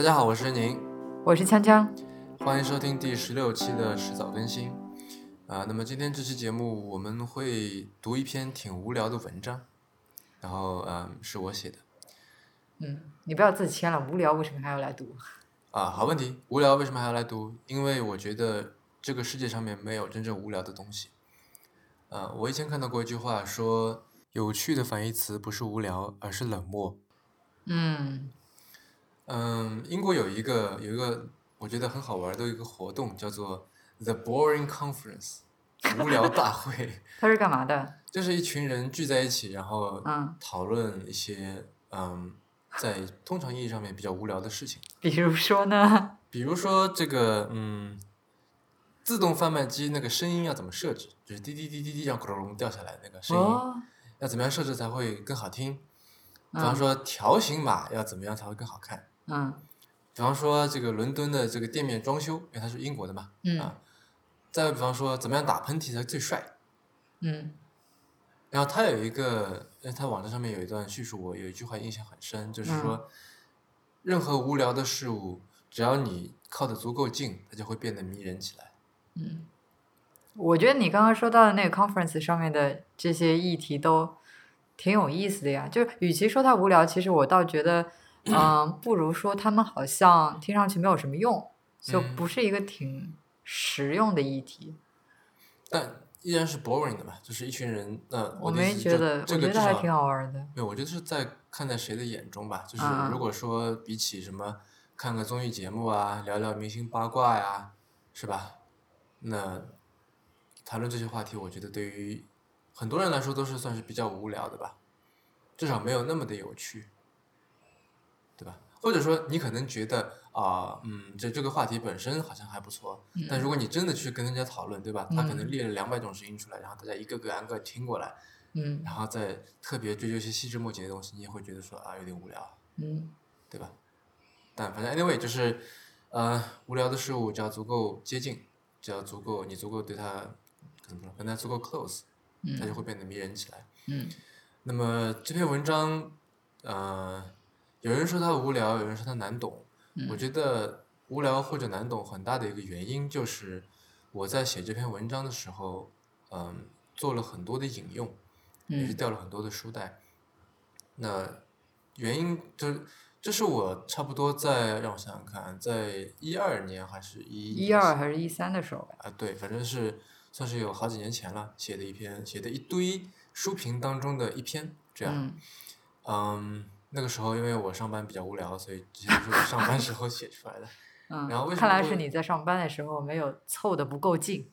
大家好，我是任宁，我是锵锵，欢迎收听第十六期的迟早更新。啊，那么今天这期节目我们会读一篇挺无聊的文章，然后嗯，是我写的。嗯，你不要自谦了，无聊为什么还要来读？啊，好问题，无聊为什么还要来读？因为我觉得这个世界上面没有真正无聊的东西。呃，我以前看到过一句话，说有趣的反义词不是无聊，而是冷漠。嗯嗯，英国有一个有一个我觉得很好玩的一个活动，叫做 The Boring Conference，无聊大 会，它是干嘛的？就是一群人聚在一起，然后嗯，讨论一些嗯，在通常意义上面比较无聊的事情。比如说呢？比如说这个，嗯，自动贩卖机那个声音要怎么设置？就是滴滴滴滴滴，让咕隆隆掉下来那个声音，哦，要怎么样设置才会更好听？比嗯方说条形码要怎么样才会更好看？嗯比方说这个伦敦的这个店面装修，因为它是英国的嘛，嗯啊，再比方说怎么样打喷嚏才最帅？嗯然后他有一个，呃他网站上面有一段叙述，我有一句话印象很深，就是嗯说，任何无聊的事物，只要你靠得足够近，它就会变得迷人起来。嗯，我觉得你刚刚说到的那个 conference 上面的这些议题都挺有意思的呀。就与其说它无聊，其实我倒觉得，嗯、不如说他们好像听上去没有什么用，就嗯不是一个挺实用的议题。但依然是 boring 的嘛，就是一群人。那我没觉得，我觉得还挺好玩的。对，我觉得是在看在谁的眼中吧。就是嗯嗯如果说比起什么看个综艺节目啊，聊聊明星八卦呀，是吧？那谈论这些话题，我觉得对于很多人来说都是算是比较无聊的吧，至少没有那么的有趣，对吧？或者说你可能觉得啊、嗯，这这个话题本身好像还不错，但如果你真的去跟人家讨论，对吧？他可能嗯列了两百种声音出来，然后大家一个个按个听过来，嗯然后再特别追究一些细枝末节的东西，你也会觉得说啊有点无聊，嗯对吧？但反正 anyway 就是，呃，无聊的事物只要足够接近，只要足够你足够对它怎么说，跟它足够 close，它就嗯会变得迷人起来。嗯那么这篇文章，呃，有人说它无聊，有人说它难懂。我嗯觉得无聊或者难懂很大的一个原因就是我在写这篇文章的时候，嗯，做了很多的引用，也是掉了很多的书袋。那原因就是，这是我差不多在让我想想看，在一二年还是一一二还是一三的时候吧。啊，对，反正是算是有好几年前了，写的一篇，写的一堆书评当中的一篇，这样。嗯嗯，那个时候因为我上班比较无聊，所以这些都是我上班时候写出来的。嗯，然后为什么看来是你在上班的时候没有凑的不够近。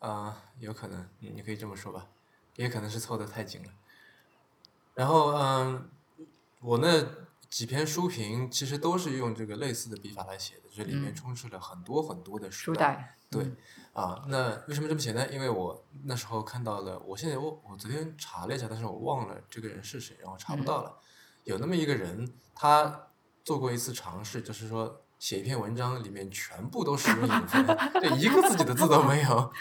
啊、有可能，嗯，你可以这么说吧，也可能是凑得太紧了。然后，嗯，我那几篇书评其实都是用这个类似的笔法来写的，这里面嗯充斥了很多很多的书带。带。对嗯，啊，那为什么这么写呢？因为我那时候看到了，我现在我我昨天查了一下，但是我忘了这个人是谁，然后查不嗯到了。有那么一个人，他做过一次尝试，就是说写一篇文章里面全部都使用引分，就一个自己的字都没有。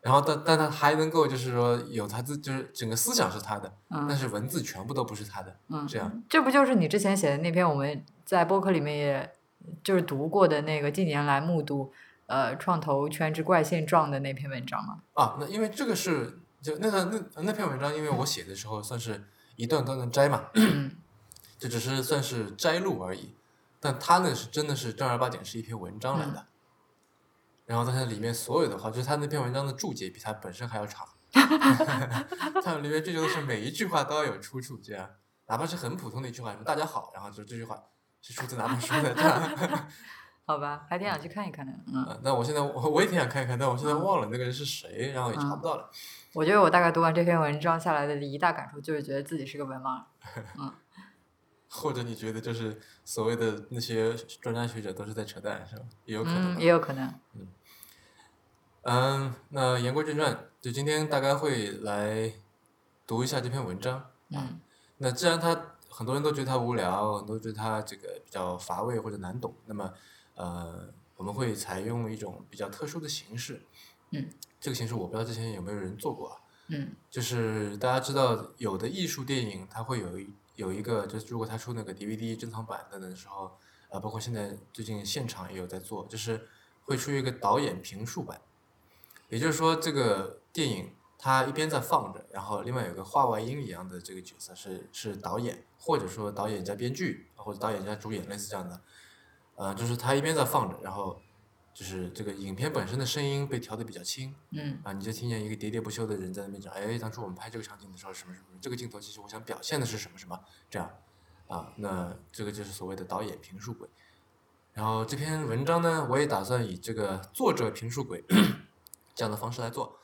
然后但但他还能够就是说有他自就是整个思想是他的，但嗯是文字全部都不是他的，嗯，这样。这不就是你之前写的那篇我们在播客里面也就是读过的那个近年来目睹呃创投圈之怪现状的那篇文章吗？啊，那因为这个是就那个那那篇文章，因为我写的时候算是一段段的摘嘛，嗯 这只是算是摘录而已，但他呢是真的是正儿八经是一篇文章来的。然后在它里面所有的话，就是他那篇文章的注解比他本身还要长，他们里面追求的是每一句话都要有出处，这样哪怕是很普通的一句话，什么大家好，然后就这句话是出自哪本书的这样。好吧，还挺想去看一看的。嗯，啊，但我现在我我也挺想看一看，但我现在忘了那个人是谁，然后也查不到了。我觉得我大概读完这篇文章下来的一大感受就是觉得自己是个文盲。或者你觉得就是所谓的那些专家学者都是在扯淡，是吧？也有可能嗯，也有可能。嗯，嗯那言归正传，就今天大概会来读一下这篇文章。嗯那既然他很多人都觉得他无聊，很多人觉得他这个比较乏味或者难懂，那么呃，我们会采用一种比较特殊的形式。嗯，这个形式我不知道之前有没有人做过啊。嗯就是大家知道，有的艺术电影它会有一有一个，就是如果它出那个 DVD 珍藏版的的时候，啊，包括现在最近现场也有在做，就是会出一个导演评述版，也就是说这个电影它一边在放着，然后另外有个话外音一样的这个角色是是导演，或者说导演加编剧或者导演加主演类似这样的，呃，就是他一边在放着，然后就是这个影片本身的声音被调的比较轻，嗯啊，你就听见一个喋喋不休的人在那边讲，哎，当初我们拍这个场景的时候什么什么，这个镜头其实我想表现的是什么什么，这样，啊，那这个就是所谓的导演评述鬼。然后这篇文章呢，我也打算以这个作者评述鬼 这样的方式来做。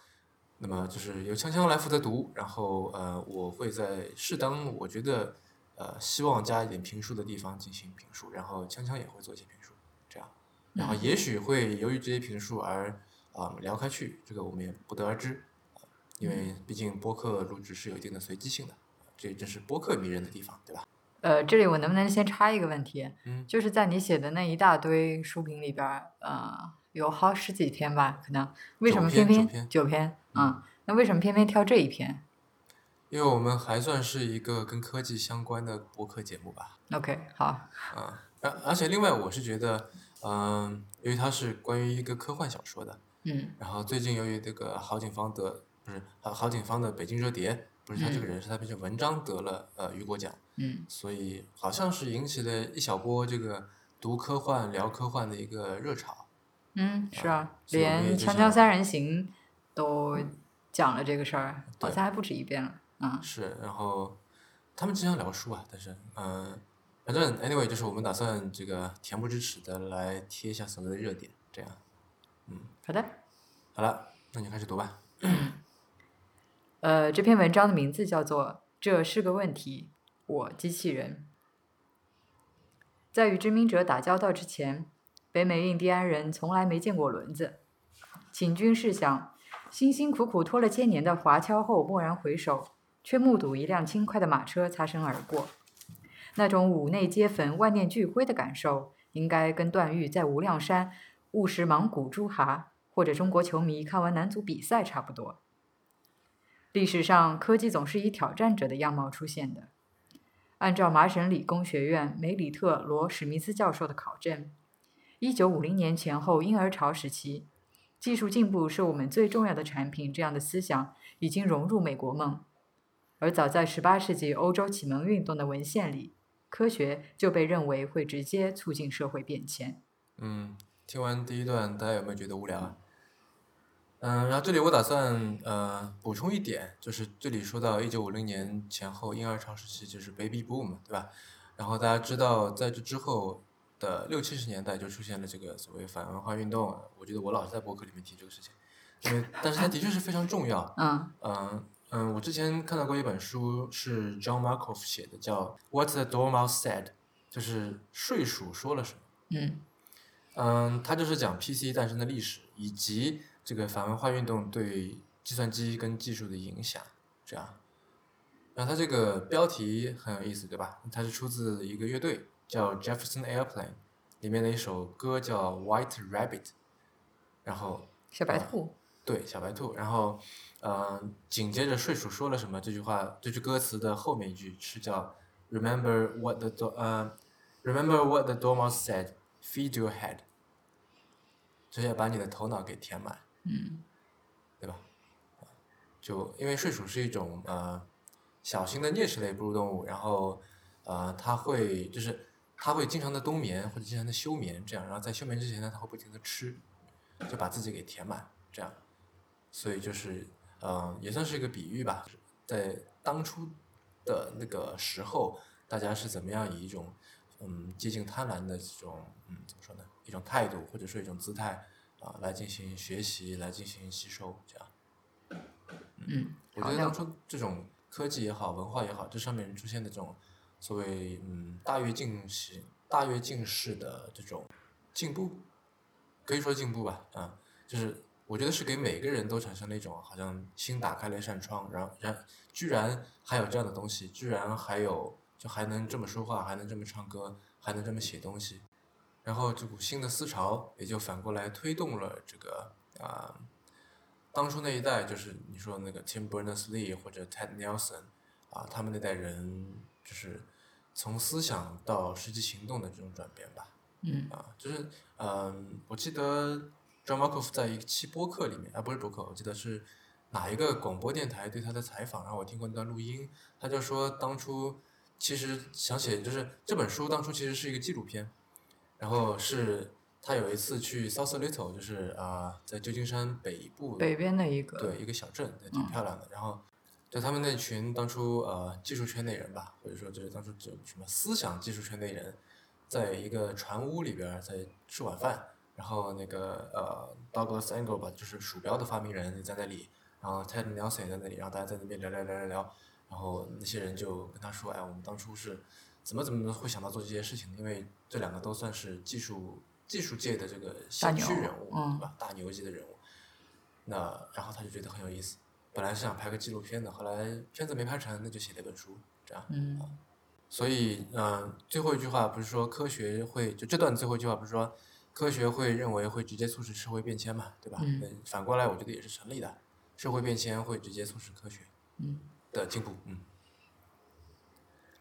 那么就是由锵锵来负责读，然后呃，我会在适当我觉得呃希望加一点评述的地方进行评述，然后锵锵也会做一些评述，这样，然后也许会由于这些评述而啊、聊开去，这个我们也不得而知，啊因为毕竟播客录制是有一定的随机性的，这也正是播客迷人的地方，对吧？呃，这里我能不能先插一个问题？嗯就是在你写的那一大堆书评里边儿，呃，有好十几篇吧，可能为什么偏偏九篇九篇？嗯，那为什么偏偏挑这一篇因为我们还算是一个跟科技相关的播客节目吧，？OK，好，啊，而而且另外我是觉得，嗯、因为它是关于一个科幻小说的，嗯然后最近由于这个郝景芳得不是郝郝景芳的北京折叠，不是他这个嗯人，是他这篇文章得了呃雨果奖，嗯所以好像是引起了一小波这个读科幻聊科幻的一个热潮。嗯，是啊，连《锵锵三人行》都讲了这个事儿，好像还不止一遍了。嗯是，然后他们经常聊书啊，但是嗯、反正 anyway 就是我们打算这个恬不知耻的来贴一下所谓的热点，这样。嗯好的，好了，那你开始读吧。呃，这篇文章的名字叫做《这是个问题》，我机器人。在与殖民者打交道之前，北美印第安人从来没见过轮子。请君试想，辛辛苦苦拖了千年的华侨后蓦然回首，却目睹一辆轻快的马车擦身而过，那种五内皆焚、万念俱灰的感受，应该跟段誉在无量山误食芒果朱蛤，或者中国球迷看完男足比赛差不多。历史上，科技总是以挑战者的样貌出现的。按照麻省理工学院梅里特·罗·史密斯教授的考证，一九五零年前后婴儿潮时期，技术进步是我们最重要的产品这样的思想已经融入美国梦。而早在十八世纪欧洲启蒙运动的文献里，科学就被认为会直接促进社会变迁。嗯，听完第一段，大家有没有觉得无聊啊？嗯，然后这里我打算呃补充一点，就是这里说到一九五零年前后婴儿潮时期，就是 baby boom，对吧？然后大家知道，在这之后的六七十年代就出现了这个所谓反文化运动，我觉得我老是在博客里面提这个事情，因为但是它的确是非常重要。嗯嗯嗯，我之前看到过一本书，是 John Markoff 写的，叫《What the Dormouse Said》，就是睡鼠说了什么。嗯嗯，它就是讲 PC 诞生的历史，以及这个反文化运动对计算机跟技术的影响，这样。然后它这个标题很有意思，对吧？它是出自一个乐队叫 Jefferson Airplane，里面的一首歌叫《White Rabbit》，然后小白兔。对小白兔，然后呃，紧接着睡鼠说了什么？这句话这句歌词的后面一句是叫 Remember what the do 呃，Remember what the dormouse said, feed your head，就是要把你的头脑给填满，嗯对吧？就因为睡鼠是一种呃小型的啮齿类哺乳动物，然后呃它会就是它会经常的冬眠或者经常的休眠这样，然后在休眠之前呢，它会不停的吃，就把自己给填满这样。所以就是，呃，也算是一个比喻吧，在当初的那个时候，大家是怎么样以一种，嗯，接近贪婪的这种，嗯，怎么说呢，一种态度或者说一种姿态啊、来进行学习，来进行吸收，这样。嗯，我觉得当初这种科技也好，文化也好，这上面出现的这种所谓嗯大跃进式、大跃进式的这种进步，可以说进步吧，啊，就是我觉得是给每个人都产生了一种好像心打开了一扇窗，然后然居然还有这样的东西，居然还有就还能这么说话，还能这么唱歌，还能这么写东西，然后这股新的思潮也就反过来推动了这个啊。当初那一代就是你说那个 Tim Berners-Lee 或者 Ted Nelson 啊，他们那代人就是从思想到实际行动的这种转变吧。嗯啊，就是嗯，我记得 John Markov 在一期播客里面，啊，不是播客，我记得是哪一个广播电台对他的采访，然后我听过那段录音，他就说当初其实想写就是这本书当初其实是一个纪录片，然后是他有一次去 South Little，就是啊、在旧金山北部北边的一个，对，一个小镇，对，挺漂亮的。然后，就他们那群当初呃技术圈内人吧，或者说就是当初就什么思想技术圈内人，在一个船屋里边儿在吃晚饭，然后那个呃 Douglas Engle 吧，就是鼠标的发明人也在那里，然后 Ted Nelson 也在那里，然后大家在那边聊聊聊聊聊，然后那些人就跟他说，哎，我们当初是怎么怎么会想到做这些事情的？因为这两个都算是技术技术界的这个先驱人物，嗯对吧？大牛级的人物。那然后他就觉得很有意思，本来是想拍个纪录片的，后来片子没拍成，那就写了一本书，这样。嗯所以，嗯、最后一句话不是说科学会，就这段最后一句话不是说科学会认为会直接促使社会变迁嘛，对吧？嗯反过来，我觉得也是成立的，社会变迁会直接促使科学嗯的进步，嗯。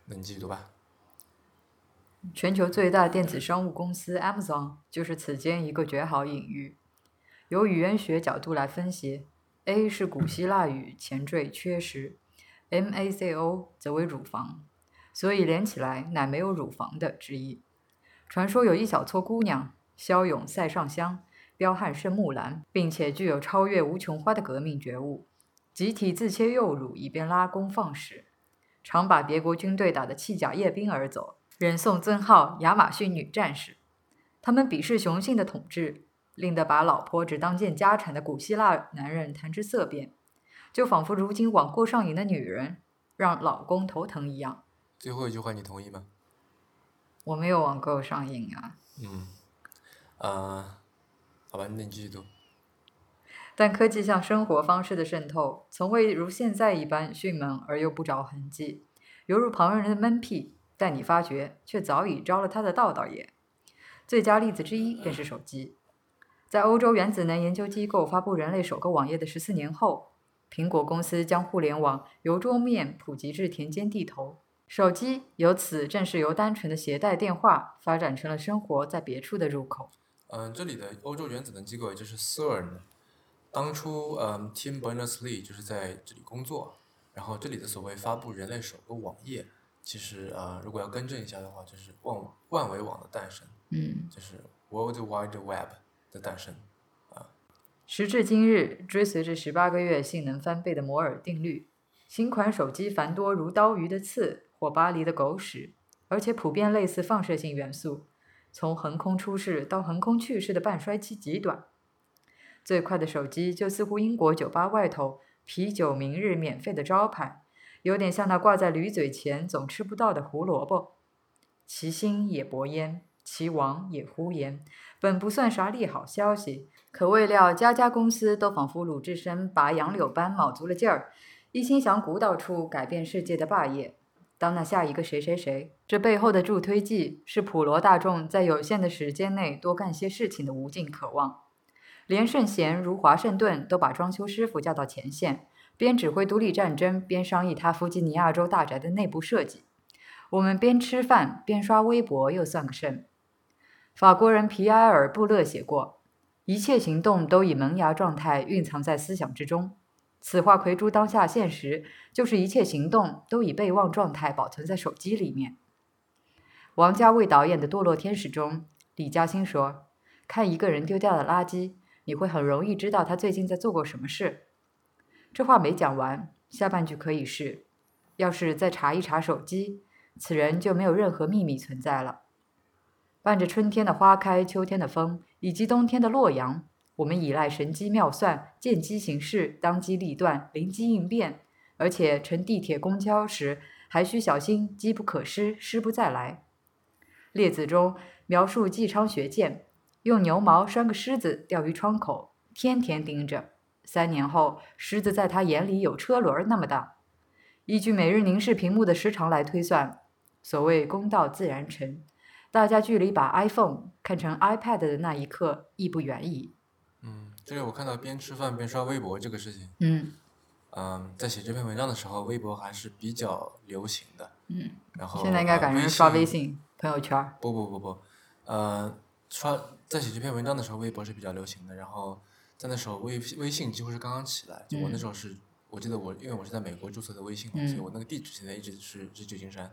那你继续读吧。全球最大电子商务公司 Amazon 就是此间一个绝好隐喻。由语言学角度来分析，A 是古希腊语前缀缺失，MACO 则为乳房，所以连起来乃没有乳房的之意。传说有一小撮姑娘，骁勇塞上香，彪悍胜木兰，并且具有超越无穷花的革命觉悟，集体自切幼乳以便拉弓放矢，常把别国军队打得弃甲夜兵而走。人送尊号亚马逊女战士。他们鄙视雄性的统治，令得把老婆只当见家产的古希腊男人谈之色变，就仿佛如今网购上瘾的女人让老公头疼一样。最后一句话你同意吗？我没有网购上瘾啊，嗯。呃，好吧，你继续读。但科技向生活方式的渗透，从未如现在一般迅猛而又不着痕迹，犹如旁人的闷屁，但你发觉却早已招了他的道道也。最佳例子之一便是手机。在欧洲原子能研究机构发布人类首个网页的十四年后，苹果公司将互联网由桌面普及至田间地头，手机由此正是由单纯的携带电话发展成了生活在别处的入口。嗯，这里的欧洲原子能机构也就是 CERN，当初嗯 Tim Berners-Lee 就是在这里工作，然后这里的所谓发布人类首个网页，其实呃如果要更正一下的话，就是万万维网的诞生，嗯。就是 World Wide Web 的诞生。时至今日，追随着十八个月性能翻倍的摩尔定律，新款手机繁多如刀鱼的刺或巴黎的狗屎，而且普遍类似放射性元素，从横空出世到横空去世的半衰期极短。最快的手机就似乎英国酒吧外头啤酒明日免费的招牌，有点像那挂在驴嘴前总吃不到的胡萝卜。其心也薄焉，其亡也忽焉。本不算啥利好消息，可未料家家公司都仿佛鲁智深拔杨柳般卯足了劲儿，一心想鼓捣出改变世界的霸业，当那下一个谁谁谁。这背后的助推剂是普罗大众在有限的时间内多干些事情的无尽渴望。连圣贤如华盛顿都把装修师傅叫到前线，边指挥独立战争，边商议他弗吉尼亚州大宅的内部设计。我们边吃饭边刷微博，又算个甚？法国人皮埃尔·布勒写过：“一切行动都以萌芽状态蕴藏在思想之中。”此话葵珠当下现实，就是一切行动都以备忘状态保存在手机里面。王家卫导演的《堕落天使》中，李嘉欣说：“看一个人丢掉的垃圾，你会很容易知道他最近在做过什么事。”这话没讲完，下半句可以是：“要是再查一查手机，此人就没有任何秘密存在了。”伴着春天的花开、秋天的风以及冬天的洛阳，我们依赖神机妙算，见机行事，当机立断，灵机应变，而且乘地铁、公交时还需小心机不可失，失不再来。列子中描述纪昌学剑，用牛毛拴个狮子吊于窗口，天天盯着。三年后，狮子在他眼里有车轮那么大。依据每日凝视屏幕的时长来推算，所谓公道自然成。大家距离把 iPhone 看成 iPad 的那一刻亦不远矣。嗯，这里我看到边吃饭边刷微博这个事情，嗯嗯，在写这篇文章的时候，微博还是比较流行的。嗯。然后现在应该改成刷微信朋友圈。不不不不，呃，刷在写这篇文章的时候，微博是比较流行的。然后在那时候，微微信几乎是刚刚起来。就我那时候是，我记得我因为我是在美国注册的微信嘛，所以我那个地址现在一直是是旧金山。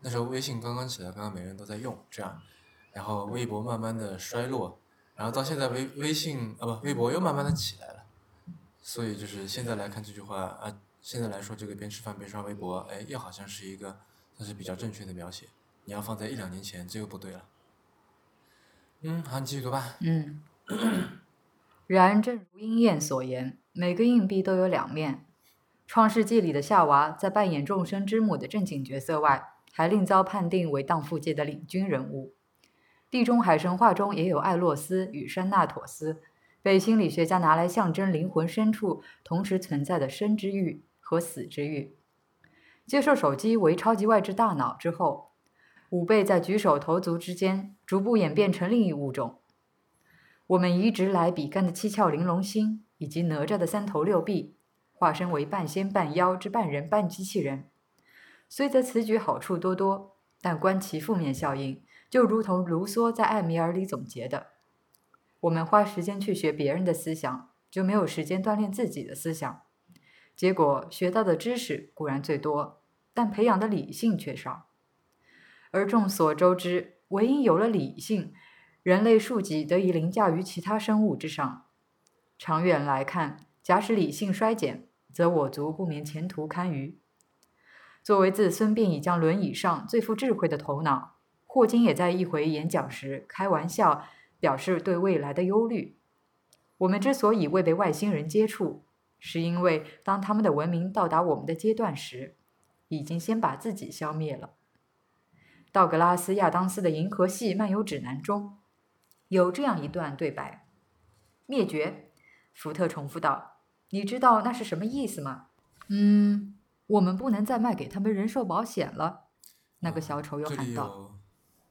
那时候微信刚刚起来，刚刚每个人都在用，这样，然后微博慢慢的衰落，然后到现在微微信啊不，微博又慢慢的起来了。所以就是现在来看这句话啊，现在来说这个边吃饭边刷微博，哎，又好像是一个算是比较正确的描写。你要放在一两年前，这个不对了。嗯，好，你继续读吧。嗯。然，正如鹰燕所言，每个硬币都有两面。创世纪里的夏娃，在扮演众生之母的正经角色外，还另遭判定为荡妇界的领军人物。地中海神话中也有艾洛斯与山纳妥斯，被心理学家拿来象征灵魂深处同时存在的生之欲和死之欲。接受手机为超级外置大脑之后，五倍在举手投足之间逐步演变成另一物种。我们移植来比干的七窍玲珑心以及哪吒的三头六臂。化身为半仙半妖之半人半机器人，虽则此举好处多多，但观其负面效应，就如同卢梭在《艾米尔》里总结的：“我们花时间去学别人的思想，就没有时间锻炼自己的思想。结果学到的知识固然最多，但培养的理性却少。而众所周知，唯因有了理性，人类数级得以凌驾于其他生物之上。长远来看，假使理性衰减，则我族不免前途堪虞。作为自孙膑已将轮椅上最富智慧的头脑，霍金也在一回演讲时开玩笑表示对未来的忧虑。我们之所以未被外星人接触，是因为当他们的文明到达我们的阶段时，已经先把自己消灭了。道格拉斯·亚当斯的《银河系漫游指南》中有这样一段对白：“灭绝。”福特重复道。你知道那是什么意思吗？嗯，我们不能再卖给他们人寿保险了。那个小丑又喊道。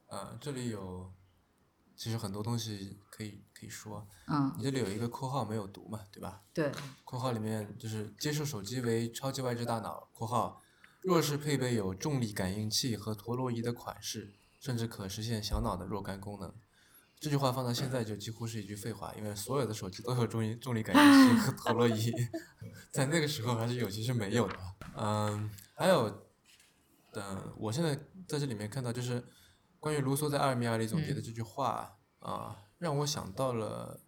呃，这里有，其实很多东西可以可以说。嗯。你这里有一个括号没有读嘛，对吧？对。括号里面就是接受手机为超级外置大脑（括号），若是配备有重力感应器和陀螺仪的款式，甚至可实现小脑的若干功能。这句话放到现在就几乎是一句废话，因为所有的手机都有重力重力感应器和 陀螺仪，在那个时候还是有，其实没有的。嗯，还有，嗯，我现在在这里面看到就是关于卢梭在《阿尔米亚》里总结的这句话啊，让我想到了，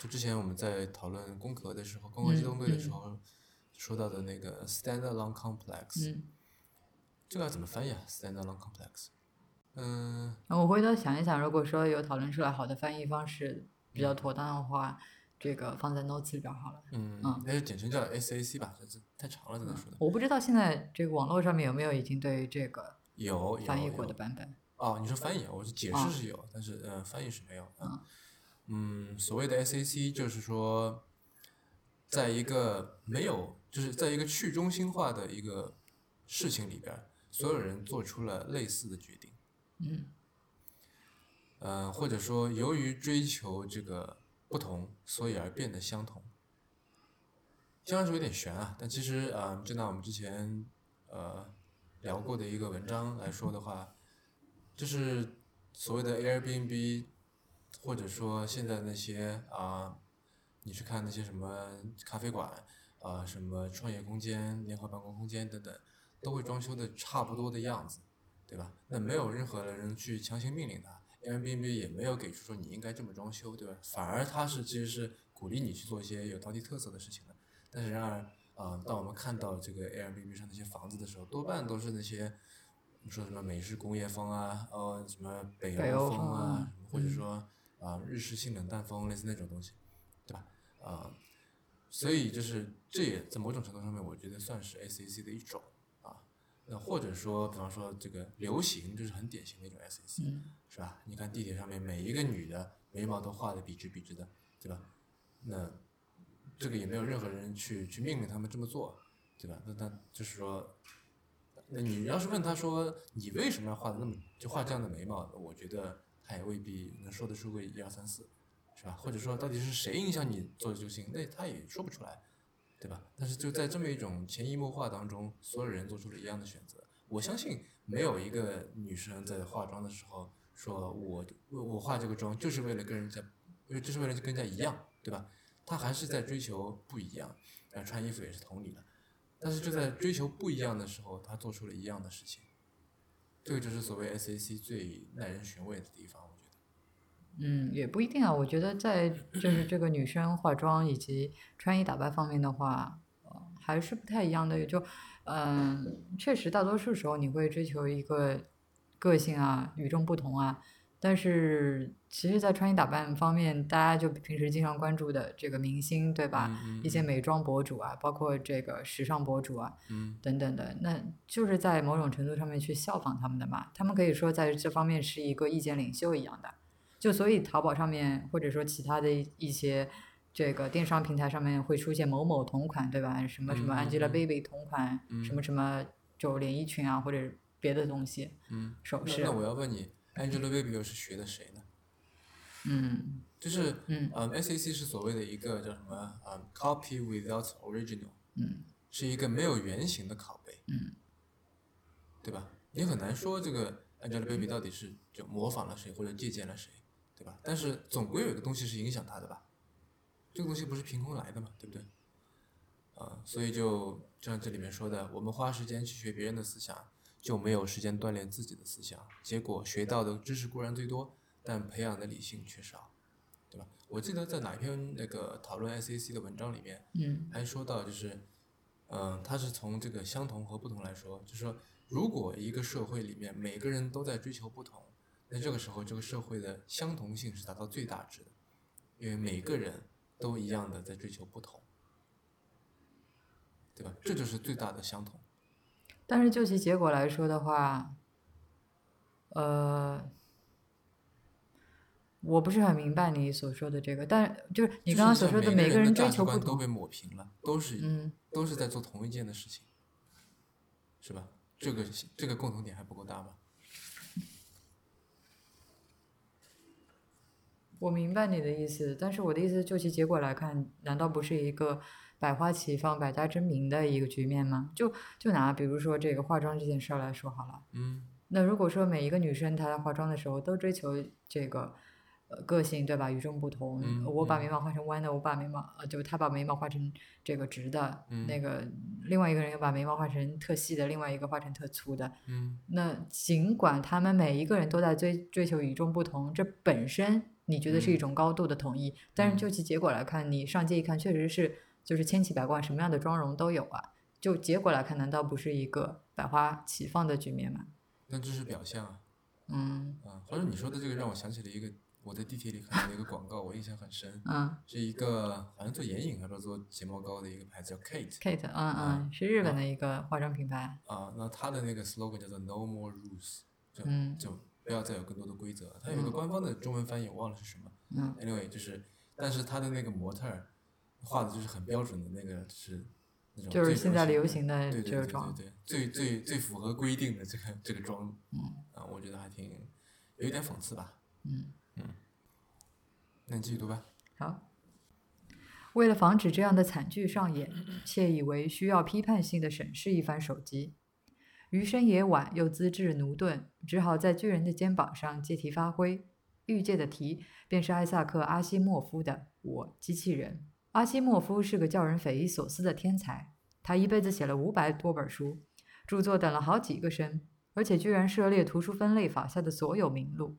就之前我们在讨论《攻壳》的时候，《攻壳机动队》的时候说到的那个 “stand-alone complex”，这个要怎么翻译啊？“stand-alone complex”。嗯，我回头想一想，如果说有讨论出来好的翻译方式比较妥当的话，这个放在 notes 里边好了。嗯，那就简称叫 SAC 吧，这这太长了，怎么说的。我不知道现在这个网络上面有没有已经对这个有翻译过的版本。哦，你说翻译，我是解释是有，但是呃，翻译是没有。嗯。嗯，所谓的 SAC 就是说，在一个没有，就是在一个去中心化的一个事情里边，所有人做出了类似的决定。嗯，呃，或者说，由于追求这个不同，所以而变得相同。这样说有点悬啊，但其实，呃，就拿我们之前呃聊过的一个文章来说的话，就是所谓的 Airbnb，或者说现在那些啊，你去看那些什么咖啡馆啊，什么创业空间、联合办公空间等等，都会装修的差不多的样子。对吧？那没有任何的人去强行命令他，Airbnb 也没有给出说你应该这么装修，对吧？反而他是其实是鼓励你去做一些有当地特色的事情的。但是然而，啊，当我们看到这个 Airbnb 上那些房子的时候，多半都是那些，说什么美式工业风啊，呃，什么北欧风啊，或者说啊日式性冷淡风，类似那种东西，对吧？啊，所以就是这也在某种程度上面，我觉得算是 SAC 的一种啊。那或者说，比方说这个流行，就是很典型的一种 SAC，是吧？你看地铁上面每一个女的眉毛都画的笔直笔直的，对吧？那这个也没有任何人去去命令他们这么做，对吧？那那就是说，那那你要是问他说你为什么要画的那么就画这样的眉毛，我觉得他也未必能说得出个一二三四，是吧？或者说到底是谁影响你做的就行，那他也说不出来，对吧？但是就在这么一种潜移默化当中，所有人做出了一样的选择。我相信没有一个女生在化妆的时候说我我我化这个妆就是为了跟人家，就是为了跟人家一样，对吧？她还是在追求不一样，呃，穿衣服也是同理的。但是就在追求不一样的时候，她做出了一样的事情。这个就是所谓 SAC 最耐人寻味的地方，我觉得。嗯，也不一定啊。我觉得在就是这个女生化妆以及穿衣打扮方面的话，还是不太一样的。就，嗯，确实大多数时候你会追求一个个性啊、与众不同啊。但是，其实，在穿衣打扮方面，大家就平时经常关注的这个明星，对吧？嗯嗯一些美妆博主啊，包括这个时尚博主啊，嗯等等的，那就是在某种程度上面去效仿他们的嘛。他们可以说在这方面是一个意见领袖一样的。就所以淘宝上面或者说其他的一一些这个电商平台上面会出现某某同款，对吧？什么什么 Angelababy 同款，嗯什么什么就连衣裙啊或者别的东西，嗯。首饰那那，我要问你，Angelababy 又是学的谁呢？嗯就是嗯嗯，SAC 是所谓的一个叫什么嗯，copy without original，嗯是一个没有原型的拷贝，嗯对吧？你很难说这个 Angelababy 到底是就模仿了谁或者借鉴了谁，对吧？但是总归有一个东西是影响他的吧？这个东西不是凭空来的嘛，对不对？啊、所以就就像这里面说的，我们花时间去学别人的思想，就没有时间锻炼自己的思想，结果学到的知识固然最多，但培养的理性却少，对吧？我记得在哪一篇那个讨论 SAC 的文章里面，嗯还说到就是，嗯、他是从这个相同和不同来说，就是说，如果一个社会里面每个人都在追求不同，那这个时候这个社会的相同性是达到最大值的，因为每个人都一样的在追求不同，对吧？这就是最大的相同。但是就其结果来说的话，呃，我不是很明白你所说的这个，但就是你刚刚所说的每个人追求不都被抹平了，都是、嗯都是在做同一件的事情，是吧？这个这个共同点还不够大吗？我明白你的意思，但是我的意思就其结果来看，难道不是一个百花齐放、百家争鸣的一个局面吗？就就拿比如说这个化妆这件事儿来说好了，嗯那如果说每一个女生她在化妆的时候都追求这个呃个性，对吧？与众不同，嗯我把嗯眉毛画成弯的，我把眉毛呃，就她把眉毛画成这个直的，嗯那个另外一个人又把眉毛画成特细的，另外一个画成特粗的。嗯那尽管他们每一个人都在追追求与众不同，这本身你觉得是一嗯种高度的统一，但是嗯就其结果来看，你上街一看，确实是就是千奇百怪，什么样的妆容都有啊。就结果来看，难道不是一个百花齐放的局面吗？但这是表象啊。嗯啊，或者你说的这个让我想起了一个我在地铁里看到的一个广告，我印象很深，嗯是一个好像做眼影还是做睫毛膏的一个牌子叫 Kate，Kate，嗯啊嗯，是日本的一个化妆品牌。啊，那它的那个 slogan 叫做 No more rules，就嗯就不要再有更多的规则。它有一个嗯官方的中文翻译我忘了是什么嗯，anyway 就是，但是它的那个模特儿画的就是很标准的那个是那种就是现在流行行的对对对这个妆对对，最最最符合规定的这个这个妆，嗯啊，我觉得还挺有一点讽刺吧。嗯，那你继续读吧。好。为了防止这样的惨剧上演，窃以为需要批判性的审视一番手机。余生也晚，又资质驽钝，只好在巨人的肩膀上借题发挥。欲借的题便是艾萨克·阿西莫夫的《我机器人》。阿西莫夫是个叫人匪夷所思的天才，他一辈子写了五百多本书，著作等了好几个生，而且居然涉猎图书分类法下的所有名录。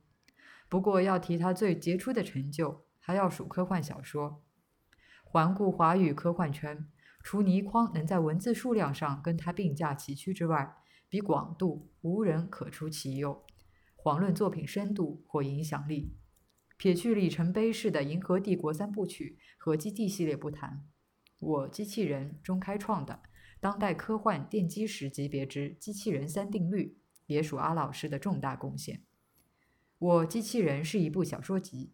不过要提他最杰出的成就，还要数科幻小说。环顾华语科幻圈，除倪匡能在文字数量上跟他并驾齐驱之外，比广度无人可出其右。遑论作品深度或影响力，撇去里程碑式的《银河帝国》三部曲和《基地》系列不谈，我机器人中开创的当代科幻奠基石级别之机器人三定律，也属阿老师的重大贡献。我机器人是一部小说集，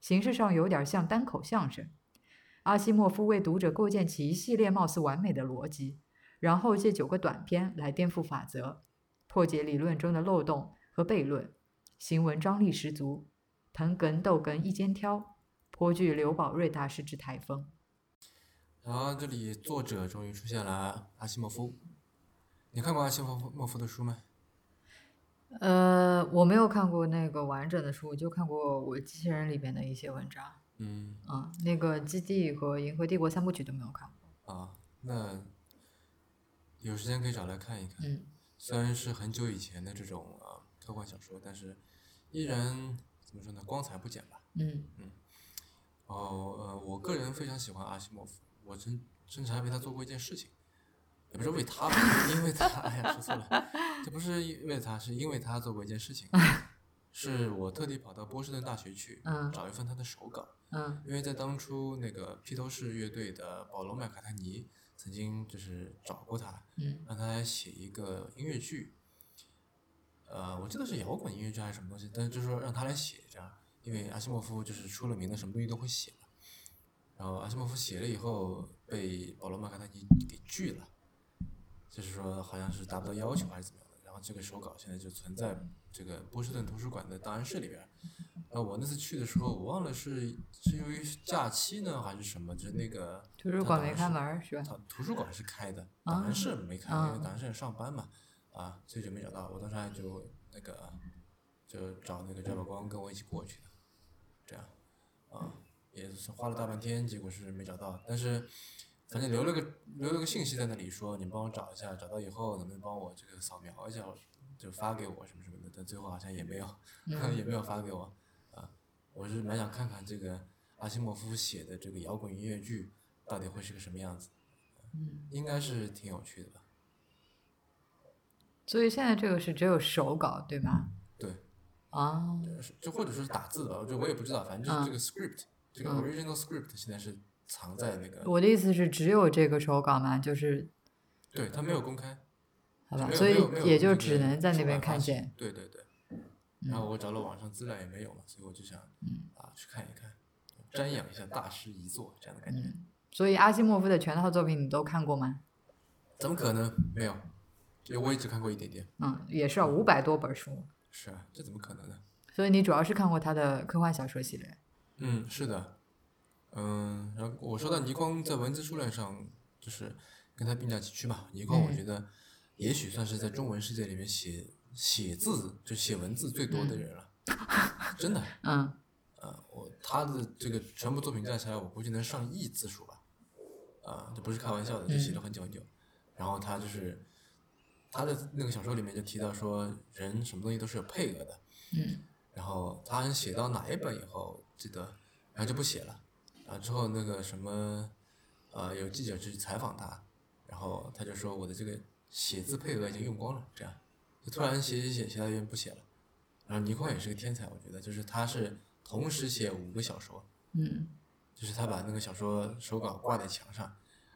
形式上有点像单口相声。阿西莫夫为读者构建起一系列貌似完美的逻辑，然后借九个短篇来颠覆法则，破解理论中的漏洞和悖论，行文张力十足，藤梗豆梗一肩挑，颇具刘宝瑞大师之台风。然后这里作者终于出现了阿西莫夫，你看过阿西莫夫莫夫的书吗？呃，我没有看过那个完整的书，我就看过我机器人里边的一些文章。嗯嗯，那个《基地》和《银河帝国》三部曲都没有看过。啊，那有时间可以找来看一看。嗯虽然是很久以前的这种啊科幻小说，但是依然怎么说呢，光彩不减吧。嗯。哦，呃，我个人非常喜欢阿西莫夫，我真甚至还为他做过一件事情，也不是为他吧，因为他，哎呀，说错了，这不是因为他，是因为他做过一件事情，是我特地跑到波士顿大学去嗯。找一份他的手稿，嗯。因为在当初那个披头士乐队的保罗麦卡特尼曾经就是找过他，嗯。让他来写一个音乐剧，呃，我记得是摇滚音乐剧还是什么东西，但是就是说让他来写这样，因为阿西莫夫就是出了名的什么东西都会写嘛。然后阿西莫夫写了以后被保罗麦卡特尼给拒了，就是说好像是达不到要求还是怎么样的。然后这个手稿现在就存在这个波士顿图书馆的档案室里边儿。然后我那次去的时候，我忘了是是因为假期呢还是什么，就是那个图书馆没开门是吧？他图书馆是开的，啊档案室没开，啊因为档案室上班嘛，啊，所以就没找到。我当时还就那个就找那个赵宝光跟我一起过去的，这样，啊，也是花了大半天，结果是没找到。但是反正留了个留了个信息在那里说，你帮我找一下，找到以后能不能帮我这个扫描一下，就发给我什么什么的。但最后好像也没有，也没有发给我。啊，我是蛮想看看这个阿西莫夫写的这个摇滚音乐剧到底会是个什么样子。嗯，应该是挺有趣的吧？所以现在这个是只有手稿对吗？对，啊，就或者是打字的，就我也不知道，反正就是这个 script，、这个嗯 original script 现在是藏在那个，我的意思是只有这个手稿吗？就是对，他没有公开，好吧，所以也就只能在那边看见。对对对。然后我找了网上资料也没有嘛，所以我就想，嗯啊，去看一看，瞻仰一下大师遗作这样的感觉。嗯，所以阿西莫夫的全套作品你都看过吗？怎么可能没有？就我也只看过一点点。嗯，也是五百多本书，是啊，这怎么可能呢？所以你主要是看过他的科幻小说系列。嗯，是的，嗯，然后我说到倪匡在文字数量上，就是跟他并驾齐驱嘛。倪匡，我嗯觉得也许算是在中文世界里面写写字就写文字最多的人了，真的。嗯呃，我他的这个全部作品加起来，我估计能上亿字数吧，啊、这不是开玩笑的，就写了很久很久。然后他就是他的那个小说里面就提到说，人什么东西都是有配额的。嗯然后他写到哪一本以后，记得，然后就不写了。然后之后那个什么，呃，有记者去采访他，然后他就说我的这个写字配额已经用光了，这样，就突然写写写写到一半不写了。然后倪匡也是个天才，我觉得，就是他是同时写五个小说，嗯就是他把那个小说手稿挂在墙上，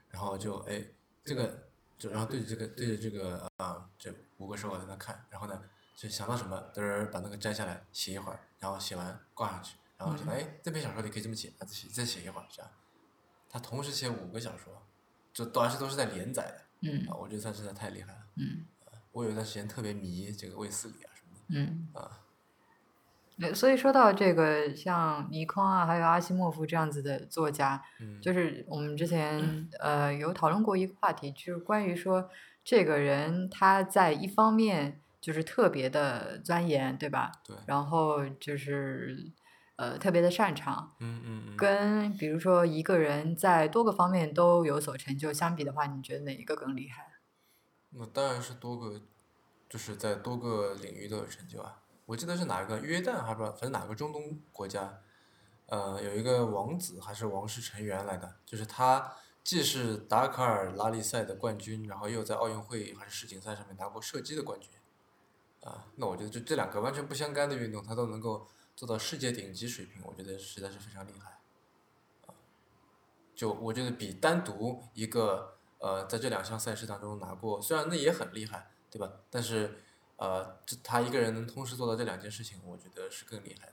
然后就哎这个就然后对着这个对着这个啊、这五个手稿在那看，然后呢就想到什么嘚儿把那个摘下来写一会儿，然后写完挂上去，然后想到哎这篇小说你可以这么写，啊再写再写一会儿这样，他同时写五个小说，就都而且都是在连载的嗯啊，我觉得他真的太厉害了。嗯我有一段时间特别迷这个卫斯理啊什么的嗯。啊，呃所以说到这个，像尼匡啊，还有阿西莫夫这样子的作家，嗯就是我们之前 呃有讨论过一个话题，就是关于说这个人他在一方面就是特别的钻研，对吧？对，然后就是呃特别的擅长，嗯嗯嗯，跟比如说一个人在多个方面都有所成就相比的话，你觉得哪一个更厉害？那当然是多个，就是在多个领域都有成就啊。我记得是哪个约旦还不知道，反正哪个中东国家，呃，有一个王子还是王室成员来的，就是他既是达喀尔拉力赛的冠军，然后又在奥运会还是世锦赛上面拿过射击的冠军，啊，那我觉得就这两个完全不相干的运动，他都能够做到世界顶级水平，我觉得实在是非常厉害。啊，就我觉得比单独一个呃在这两项赛事当中拿过，虽然那也很厉害，对吧？但是呃，这他一个人能同时做到这两件事情，我觉得是更厉害的，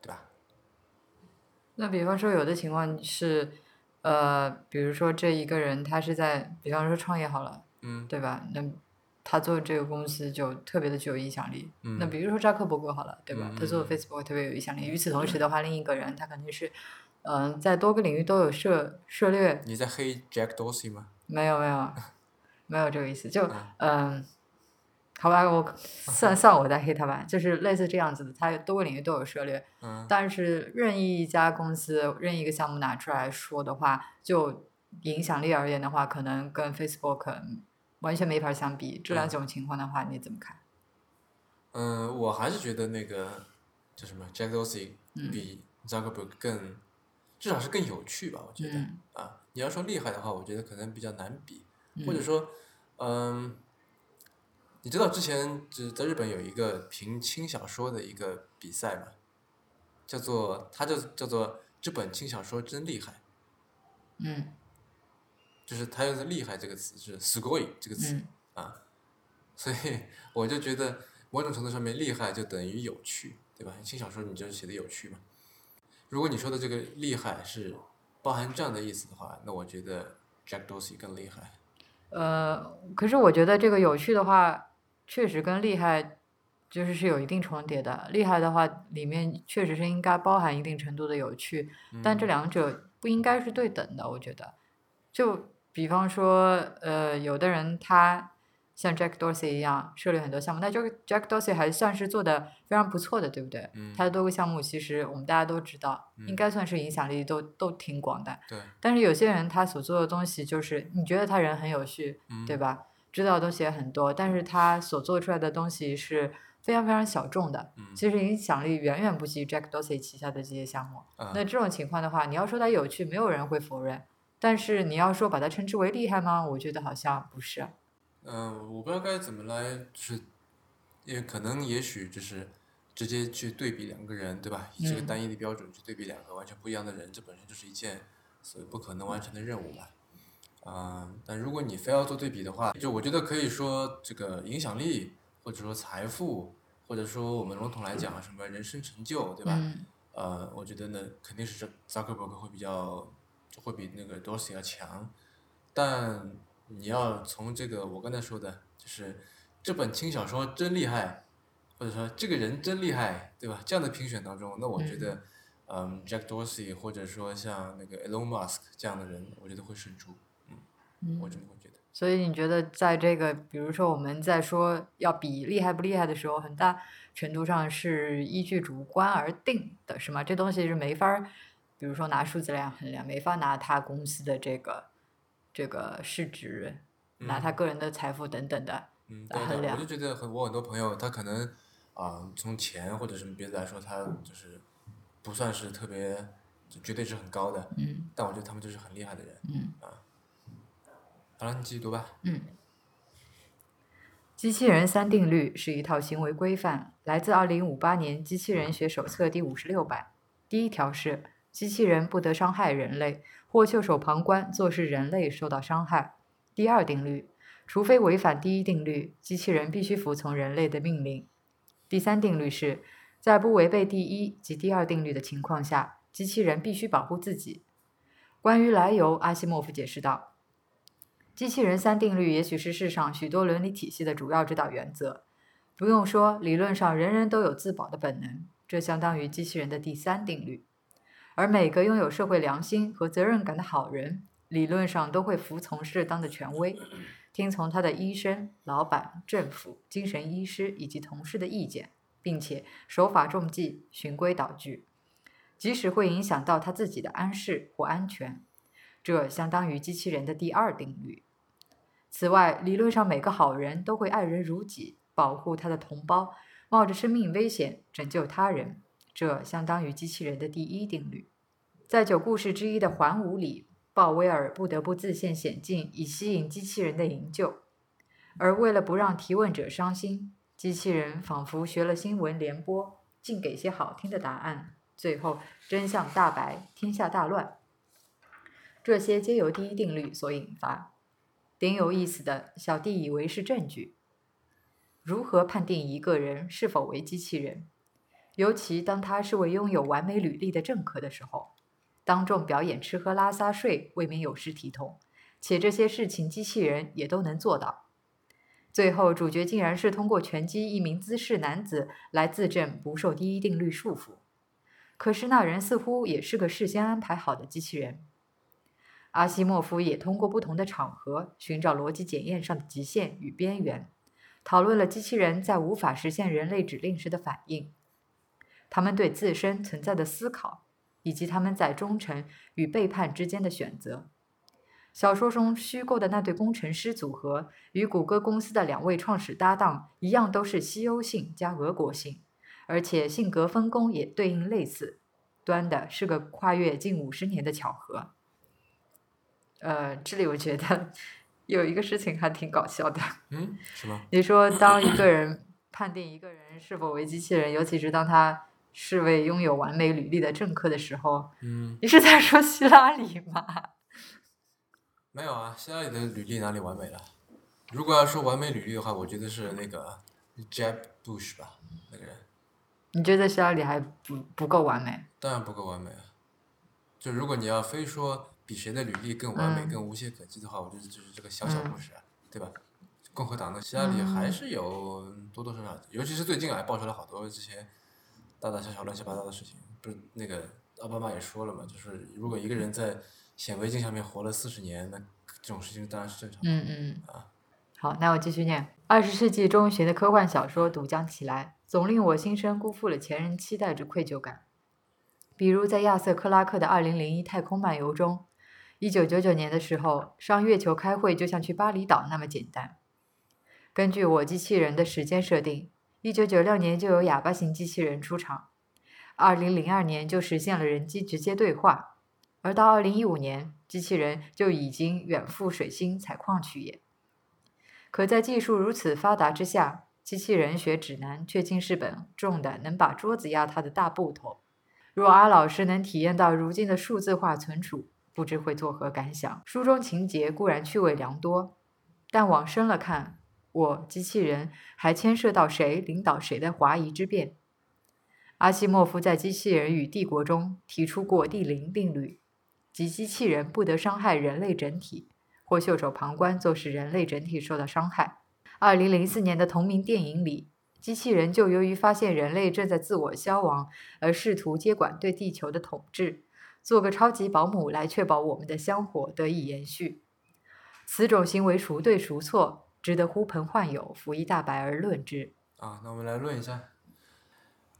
对吧？那比方说，有的情况是，呃，比如说这一个人他是在，比方说创业好了，嗯对吧？那他做这个公司就特别的具有影响力。嗯那比如说扎克伯格好了，对吧？他做 Facebook 特别有影响力。与此同时的话，另一个人他肯定是，嗯、在多个领域都有涉涉猎，你在黑 Jack Dorsey 吗？没有没有没有这个意思，就嗯嗯，好吧，我算算我在黑他吧，就是类似这样子的，它多个领域都有涉猎，嗯。但是任意一家公司任意一个项目拿出来说的话，就影响力而言的话，可能跟 Facebook 完全没法相比。这两嗯。种情况的话，你怎么看？嗯，我还是觉得那个叫什么 Jack Dorsey 嗯。比 Zuckerberg 更，至少是更有趣吧，我觉得。嗯。啊，你要说厉害的话，我觉得可能比较难比，嗯。或者说，嗯，你知道之前就是在日本有一个评轻小说的一个比赛吗，叫做它就叫做这本轻小说真厉害，嗯就是它用的“厉害”这个词是 s k o i 这个词、嗯啊，所以我就觉得某种程度上面厉害就等于有趣，对吧？轻小说你就是写的有趣嘛。如果你说的这个厉害是包含这样的意思的话，那我觉得 Jack Dorsey 更厉害。呃，可是我觉得这个有趣的话，确实跟厉害就是是有一定重叠的。厉害的话，里面确实是应该包含一定程度的有趣，但这嗯两者不应该是对等的。我觉得，就比方说，呃，有的人他像 Jack Dorsey 一样设立很多项目，那这个 Jack Dorsey 还算是做的非常不错的，对不对？嗯他的多个项目其实我们大家都知道，应嗯该算是影响力都都挺广的。对，但是有些人他所做的东西，就是你觉得他人很有趣，嗯，对吧？知道的东西也很多，但是他所做出来的东西是非常非常小众的，嗯其实影响力远远不及 Jack Dorsey 旗下的这些项目。啊那这种情况的话，你要说它有趣，没有人会否认。但是你要说把它称之为厉害吗？我觉得好像不是。嗯、我不知道该怎么来，就是，因为可能也许就是直接去对比两个人，对吧？以这个嗯单一的标准去对比两个完全不一样的人，这本身就是一件所谓不可能完成的任务吧。啊、但如果你非要做对比的话，就我觉得可以说这个影响力，或者说财富，或者说我们笼统来讲什么人生成就，对吧？嗯呃，我觉得呢，肯定是这 Zuckerberg 会比较，就会比那个 Dorsey 要强，但你要从这个我刚才说的，就是这本轻小说真厉害，或者说这个人真厉害，对吧？这样的评选当中，那我觉得，嗯，Jack Dorsey 或者说像那个 Elon Musk 这样的人，我觉得会胜出，嗯我这么会觉得。所以你觉得在这个，比如说我们在说要比厉害不厉害的时候，很大程度上是依据主观而定的，是吗？这东西是没法，比如说拿数字量衡量，没法拿他公司的这个这个市值，拿他个人的财富等等的。嗯，来衡对对，我就觉得很，我很多朋友他可能啊、从钱或者什么别的来说，他就是不算是特别，就绝对是很高的，嗯但我觉得他们就是很厉害的人。嗯好了，你继续读吧。嗯。机器人三定律是一套行为规范，来自二零五八年机器人学手册第五十六版。第一条是：机器人不得伤害人类，或袖手旁观，做事人类受到伤害。第二定律：除非违反第一定律，机器人必须服从人类的命令。第三定律是，在不违背第一及第二定律的情况下，机器人必须保护自己。关于来由，阿西莫夫解释道。机器人三定律也许是世上许多伦理体系的主要指导原则。不用说，理论上人人都有自保的本能，这相当于机器人的第三定律。而每个拥有社会良心和责任感的好人，理论上都会服从适当的权威，听从他的医生、老板、政府、精神医师以及同事的意见，并且守法重纪、循规蹈矩，即使会影响到他自己的安适或安全。这相当于机器人的第二定律。此外，理论上每个好人都会爱人如己，保护他的同胞，冒着生命危险拯救他人。这相当于机器人的第一定律。在九故事之一的环舞里，鲍威尔不得不自陷险境，以吸引机器人的营救。而为了不让提问者伤心，机器人仿佛学了新闻联播，竟给些好听的答案。最后真相大白，天下大乱。这些皆由第一定律所引发。顶有意思的，小弟以为是证据。如何判定一个人是否为机器人？尤其当他是位拥有完美履历的政客的时候，当众表演吃喝拉撒睡，未免有失体统，且这些事情机器人也都能做到。最后，主角竟然是通过拳击一名姿势男子来自证不受第一定律束缚。可是那人似乎也是个事先安排好的机器人。阿西莫夫也通过不同的场合寻找逻辑检验上的极限与边缘，讨论了机器人在无法实现人类指令时的反应，他们对自身存在的思考，以及他们在忠诚与背叛之间的选择。小说中虚构的那对工程师组合，与谷歌公司的两位创始搭档一样，都是西欧性加俄国性，而且性格分工也对应类似，端的是个跨越近五十年的巧合。呃，这里我觉得有一个事情还挺搞笑的。嗯，什么？你说，当一个人判定一个人是否为机器人，尤其是当他是位拥有完美履历的政客的时候，嗯，你是在说希拉里吗？没有啊，希拉里的履历哪里完美了？如果要说完美履历的话，我觉得是那个 Jeb Bush 吧，那个人。你觉得希拉里还不不够完美？当然不够完美啊！就如果你要非说比谁的履历更完美、嗯更无懈可击的话，我觉得就是这个小小故事啊，对吧？共和党的希拉里还是有多多少少，尤其是最近啊，爆出来好多这些大大小小乱七八糟的事情。不是那个奥巴马也说了嘛，就是如果一个人在显微镜下面活了四十年，那这种事情当然是正常的。嗯嗯。好，那我继续念。二十世纪中学的科幻小说读将起来，总令我心生辜负了前人期待之愧疚感。比如在亚瑟·克拉克的《二零零一太空漫游》中，一九九九年的时候，上月球开会就像去巴厘岛那么简单。根据我机器人的时间设定，一九九六年就有哑巴型机器人出场，二零零二年就实现了人机直接对话，而到二零一五年，机器人就已经远赴水星采矿去也。可在技术如此发达之下，机器人学指南却竟是本重的能把桌子压塌的大部头。若阿老师能体验到如今的数字化存储，不知会作何感想？书中情节固然趣味良多，但往深了看，我机器人还牵涉到谁领导谁的华夷之辩。阿西莫夫在《机器人与帝国》中提出过地灵定律，即机器人不得伤害人类整体。或袖手旁观，做使人类整体受到伤害。二零零四年的同名电影里，机器人就由于发现人类正在自我消亡，而试图接管对地球的统治，做个超级保姆来确保我们的香火得以延续。此种行为孰对孰错，值得呼朋唤友，拂衣大白而论之。啊，那我们来论一下。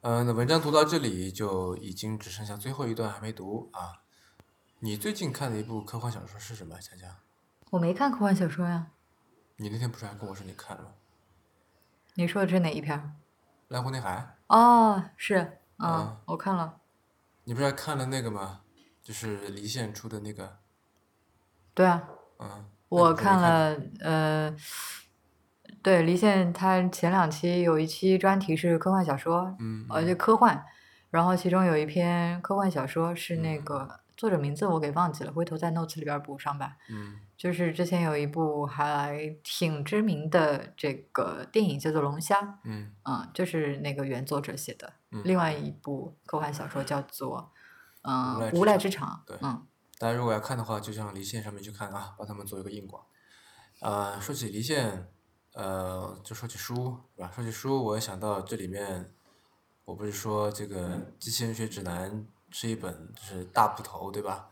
嗯、那文章读到这里就已经只剩下最后一段还没读啊。你最近看的一部科幻小说是什么？讲讲。我没看科幻小说呀，你那天不是还跟我说你看了吗？你说的是哪一篇儿？蓝湖内海，哦，是，嗯，啊我看了。你不是还看了那个吗？就是离线出的那个，对啊，嗯。我看了，呃，对，离线它前两期有一期专题是科幻小说，嗯，呃，且科幻，然后其中有一篇科幻小说是那嗯个作者名字我给忘记了，回头在 notes 里边补上吧。嗯就是之前有一部还挺知名的这个电影叫做《龙虾》，嗯嗯，就是那个原作者写的。嗯。另外一部科幻小说叫做嗯《无无赖之赖之场场》，对嗯大家如果要看的话，就像离线上面去看啊，帮他们做一个硬广。呃，说起离线，呃，就说起书，是吧？说起书，我也想到这里面，我不是说这个《机器人学指南》是一本就是大部头，对吧？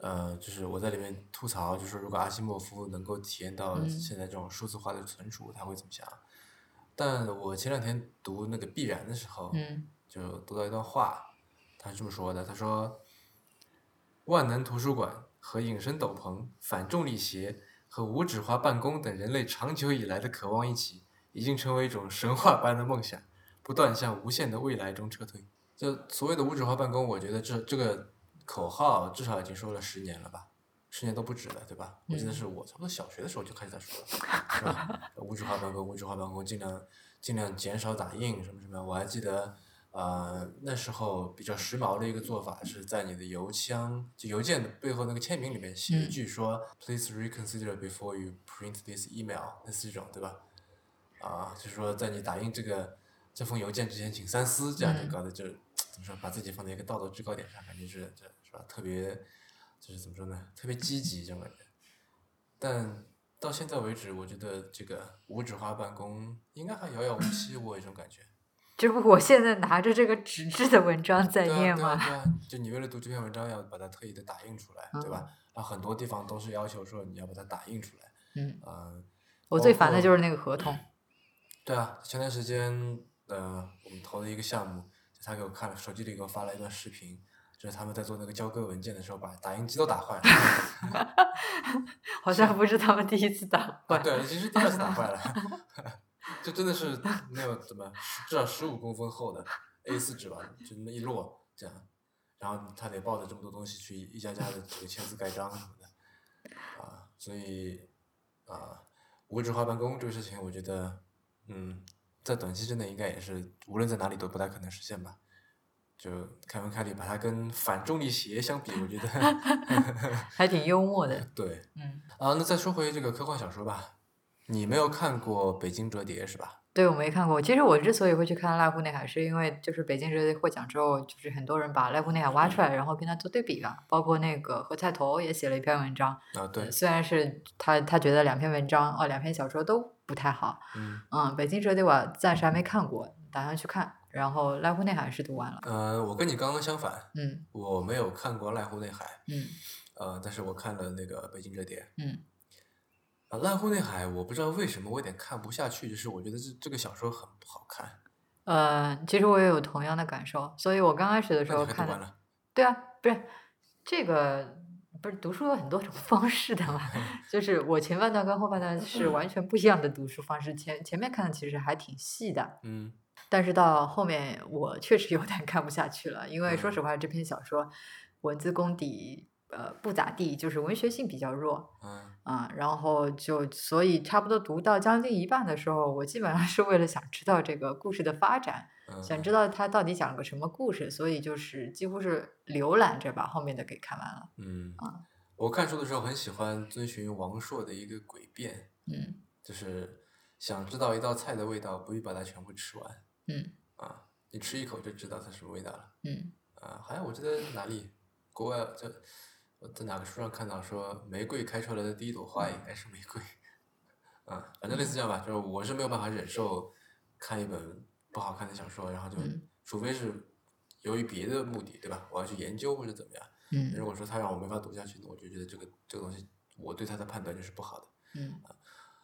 呃，就是我在里面吐槽，就是如果阿西莫夫能够体验到嗯现在这种数字化的存储，他会怎么想？但我前两天读那个必然的时候，嗯就读到一段话，他是这么说的：他说，万能图书馆和隐身斗篷、反重力鞋和无纸化办公等人类长久以来的渴望一起，已经成为一种神话般的梦想，不断向无限的未来中撤退。就所谓的无纸化办公，我觉得这这个口号至少已经说了十年了吧，十年都不止了，对吧？我记得是我差不多小学的时候就开始在说了，是吧？无纸化办公，无纸化办公，尽量尽量减少打印什么什么。我还记得，呃，那时候比较时髦的一个做法是在你的邮箱就邮件的背后那个签名里面写一嗯句说、p l e a s e reconsider before you print this email”，类似这种，对吧？啊，就是说在你打印这个这封邮件之前，请三思，这样就嗯搞得就怎么说，把自己放在一个道德制高点上，感觉是这是吧？特别就是怎么说呢？特别积极这种感觉。但到现在为止，我觉得这个无纸化办公应该还遥遥无期，我有一种感觉。这不 我现在拿着这个纸质的文章在念吗？对啊就你为了读这篇文章，要把它特意的打印出来，对吧？然后很多地方都是要求说你要把它打印出来，嗯，嗯、我最烦的就是那个合同。对啊，前段时间呃，我们投的一个项目，就他给我看了，手机里给我发了一段视频，就是他们在做那个交割文件的时候，把打印机都打坏了。好像不是他们第一次打啊，坏。对，已经是第二次打坏了，就真的是没有怎么至少十五公分厚的 A 四纸吧，就那么一摞这样，然后他得抱着这么多东西去一家家的这个签字盖章什么的，啊，所以啊，无纸化办公这个事情，我觉得，嗯，在短期之内应该也是无论在哪里都不太可能实现吧。就开文凯利把它跟反重力鞋相比，我觉得 还挺幽默的。对，嗯，啊，那再说回这个科幻小说吧，你没有看过《北京折叠》是吧？对我没看过。其实我之所以会去看濑户内海，是因为就是北京折叠获奖之后，就是很多人把濑户内海挖出来，然后跟他做对比吧。包括那个何菜头也写了一篇文章，啊，对，虽然是他他觉得两篇文章哦两篇小说都不太好，嗯，嗯，北京折叠我暂时还没看过，打算去看。然后濑户内海是读完了，呃，我跟你刚刚相反，嗯我没有看过《濑户内海》，嗯呃，但是我看了那个《北京折叠》。嗯啊，《濑户内海》我不知道为什么我有点看不下去，就是我觉得这这个小说很不好看。呃，其实我也有同样的感受，所以我刚开始的时候看了？对啊，不是这个。不是读书有很多种 方式的嘛，就是我前半段跟后半段是完全不一样的读书方式。前前面看的其实还挺细的，嗯但是到后面我确实有点看不下去了，因为说嗯实话，这篇小说文字功底呃不咋地，就是文学性比较弱嗯啊、然后就所以差不多读到将近一半的时候，我基本上是为了想知道这个故事的发展，嗯，想知道它到底讲了个什么故事，所以就是几乎是浏览着把后面的给看完了。嗯啊，我看书的时候很喜欢遵循王朔的一个诡辩，嗯就是想知道一道菜的味道，不必把它全部吃完嗯啊，你吃一口就知道它什么味道了。嗯啊，好像我记得哪里，国外这我在哪个书上看到说，玫瑰开出来的第一朵花应该是玫瑰，啊，反正类似这样吧，就是我是没有办法忍受看一本不好看的小说，然后就嗯。除非是由于别的目的，对吧？我要去研究或者怎么样，嗯。如果说他让我没法读下去，那我就觉得这个这个东西，我对他的判断就是不好的。嗯。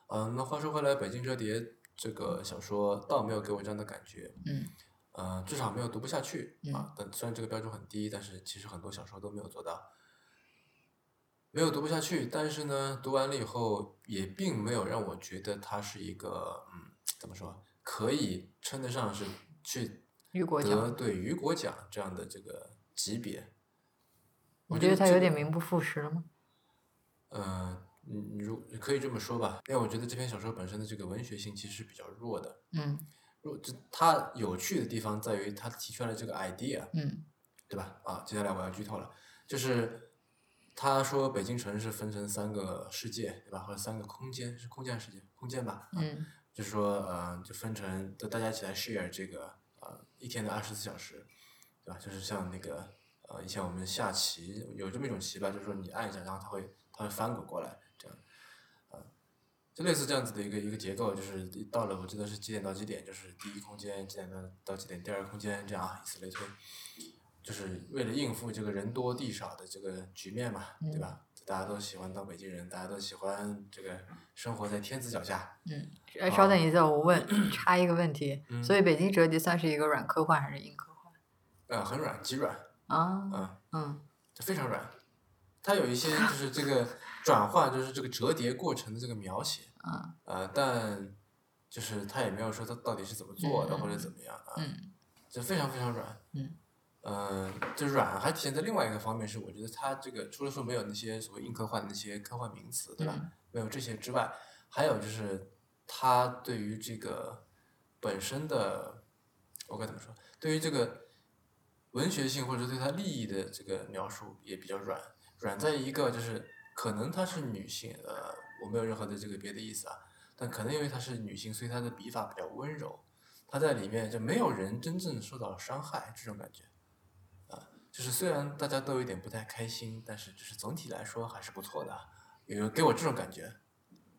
嗯，那话说回来，《北京折叠》这个小说倒没有给我这样的感觉，嗯。呃，至少没有读不下去嗯。啊。但虽然这个标准很低，但是其实很多小说都没有做到，没有读不下去。但是呢，读完了以后也并没有让我觉得它是一个嗯，怎么说，可以称得上是去得雨果奖，对雨果奖这样的这个级别。我你觉得它有点名不副实了吗？呃，你你如可以这么说吧，因为我觉得这篇小说本身的这个文学性其实是比较弱的。嗯弱，这它有趣的地方在于它提出来的这个 idea，嗯对吧？啊，接下来我要剧透了，就是他说北京城是分成三个世界，对吧？或者三个空间，是空间世界？空间吧。啊嗯就是说，呃，就分成，就大家一起来 share 这个呃一天的二十四小时，对吧？就是像那个呃以前我们下棋有这么一种棋吧，就是说你按一下，然后它会它会翻滚过来，这样，啊、就类似这样子的一个一个结构，就是到了我记得是几点到几点，就是第一空间几点到到几点，第二空间这样啊，以此类推，就是为了应付这个人多地少的这个局面嘛，对吧？大家都喜欢当北京人，大家都喜欢这个生活在天子脚下，嗯，哎，稍等一下，我问插一个问题，嗯所以北京折叠算是一个软科幻还是硬科幻呃，很软，极软，啊？嗯。嗯就非常软，它有一些就是这个转换，就是这个折叠过程的这个描写，嗯呃，但就是它也没有说它到底是怎么做的、嗯或者怎么样啊，嗯就非常非常软，嗯，呃，这软还体现在另外一个方面是，我觉得它这个除了说没有那些所谓硬科幻的那些科幻名词，对吧？嗯没有这些之外，还有就是它对于这个本身的，我该怎么说？对于这个文学性或者对它利益的这个描述也比较软，软在一个就是可能她是女性，呃，我没有任何的这个别的意思啊，但可能因为她是女性，所以她的笔法比较温柔，她在里面就没有人真正受到伤害这种感觉，啊，就是虽然大家都有点不太开心，但是就是总体来说还是不错的啊，有给我这种感觉。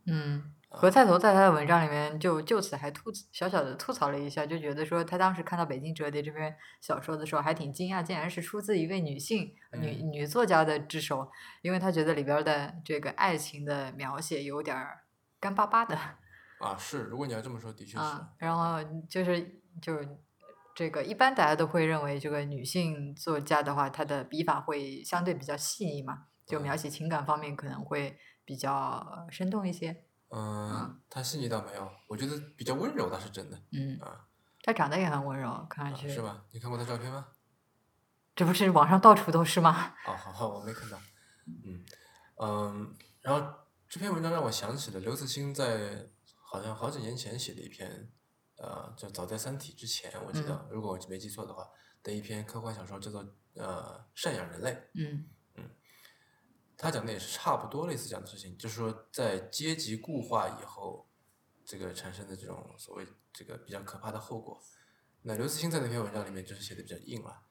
嗯，何菜头在他的文章里面就就此还吐小小的吐槽了一下，就觉得说他当时看到《北京折叠》这篇小说的时候还挺惊讶，竟然是出自一位女性女女作家的之手，因为他觉得里边的这个爱情的描写有点干巴巴的。啊，是，如果你要这么说，的确是。啊，然后就是就这个一般大家都会认为这个女性作家的话，她的笔法会相对比较细腻嘛，就描写情感方面可能会比较生动一些。嗯，她细腻倒没有，我觉得比较温柔倒是真的。嗯，啊，他长得也很温柔，看上去。是吧？你看过她照片吗？这不是网上到处都是吗？哦，好好，我没看到。嗯嗯，然后这篇文章让我想起了刘慈欣在好像好几年前写的一篇，呃，就早在《三体》之前，我记得，如果我没记错的话，的一篇科幻小说叫做呃《赡养人类》。嗯嗯。他讲的也是差不多类似这样的事情，就是说在阶级固化以后，这个产生的这种所谓这个比较可怕的后果。那刘慈欣在那篇文章里面就是写的比较硬了，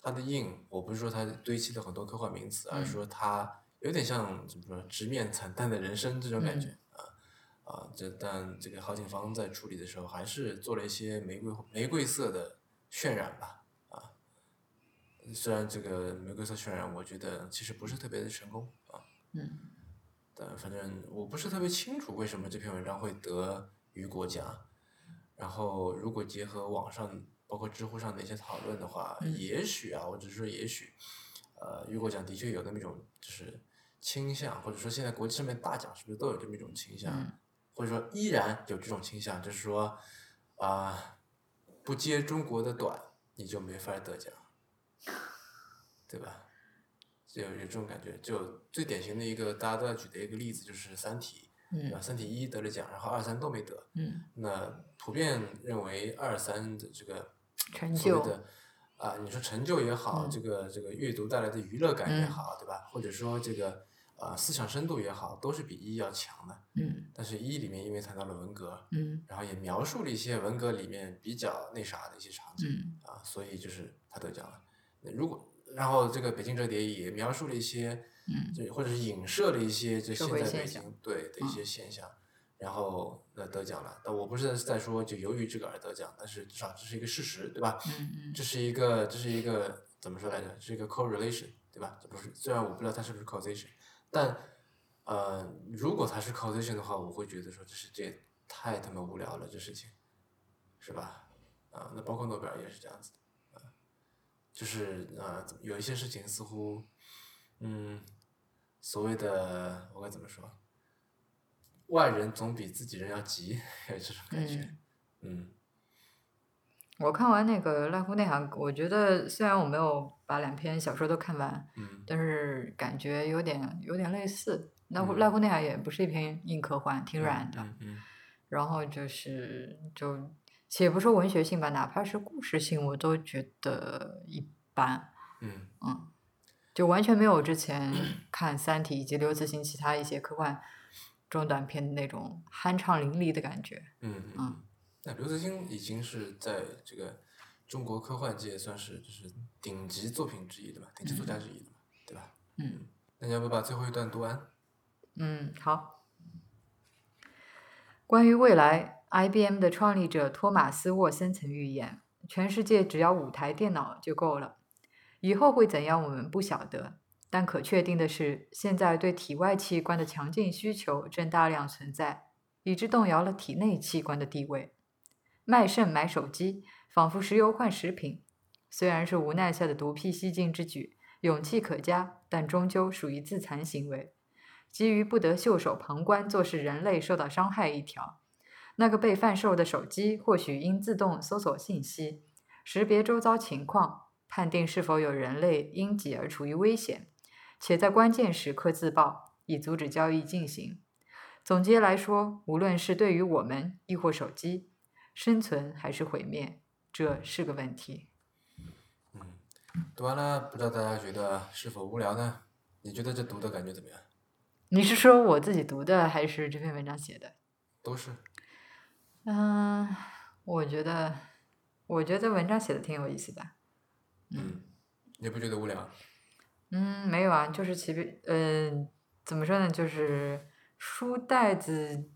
他的硬，我不是说他堆砌了很多科幻名词，而是说他有点像怎么说直面惨淡的人生这种感觉啊啊，这但这个郝景芳在处理的时候还是做了一些玫瑰玫瑰色的渲染吧。啊虽然这个玫瑰色渲染，我觉得其实不是特别的成功啊。嗯。但反正我不是特别清楚为什么这篇文章会得雨果奖。然后，如果结合网上包括知乎上的一些讨论的话，也许啊，我只是说也许，呃，雨果奖的确有那么一种就是倾向，或者说现在国际上面大奖是不是都有这么一种倾向，或者说依然有这种倾向，就是说啊，不接中国的短，你就没法得奖。对吧？就有这种感觉，就最典型的一个大家都在举的一个例子就是《三体》，对吧？《三体一》得了奖，然后二三都没得。嗯。那普遍认为二三的这个成就的啊，你说成就也好，这个这个阅读带来的娱乐感也好，对吧？或者说这个啊思想深度也好，都是比一要强的。嗯。但是一里面因为谈到了文革，嗯，然后也描述了一些文革里面比较那啥的一些场景，嗯，啊，所以就是他得奖了。那如果然后这个北京折叠也描述了一些，嗯，就或者是影射了一些就现在北京对的一些现象，然后那得奖了。但我不是在说就由于这个而得奖，但是至少这是一个事实，对吧？嗯嗯。这是一个这是一个怎么说来着？是一个 correlation，对吧？这不是虽然我不知道它是不是 causation，但呃，如果它是 causation 的话，我会觉得说这是这太他妈无聊了，这事情，是吧？啊，那包括诺贝尔也是这样子的。就是呃，有一些事情似乎，嗯，所谓的我该怎么说？外人总比自己人要急，有这种感觉。嗯。我看完那个濑户内海，我觉得虽然我没有把两篇小说都看完，嗯，但是感觉有点有点类似。那濑户内海也不是一篇硬科幻，挺软的。嗯嗯。然后就是就。且不说文学性吧，哪怕是故事性，我都觉得一般。嗯嗯，就完全没有之前 看《三体》以及刘慈欣其他一些科幻中短篇的那种酣畅淋漓的感觉。嗯嗯。那刘慈欣已经是在这个中国科幻界算是就是顶级作品之一的嘛，顶级作家之一的嘛，对吧？嗯。那你要不把最后一段读完？嗯，好。关于未来。IBM 的创立者托马斯·沃森曾预言：“全世界只要五台电脑就够了。以后会怎样，我们不晓得。但可确定的是，现在对体外器官的强劲需求正大量存在，以致动摇了体内器官的地位。卖肾买手机，仿佛石油换食品。虽然是无奈下的独辟蹊径之举，勇气可嘉，但终究属于自残行为。基于不得袖手旁观，做事人类受到伤害一条。”那个被贩售的手机或许应自动搜索信息，识别周遭情况，判定是否有人类因己而处于危险，且在关键时刻自爆，以阻止交易进行。总结来说，无论是对于我们亦或手机，生存还是毁灭，这是个问题。嗯，读完了，不知道大家觉得是否无聊呢？你觉得这读的感觉怎么样？你是说我自己读的，还是这篇文章写的？都是。嗯，我觉得，我觉得文章写的挺有意思的。嗯，你不觉得无聊？嗯，没有啊，就是其别，嗯，怎么说呢？就是书袋子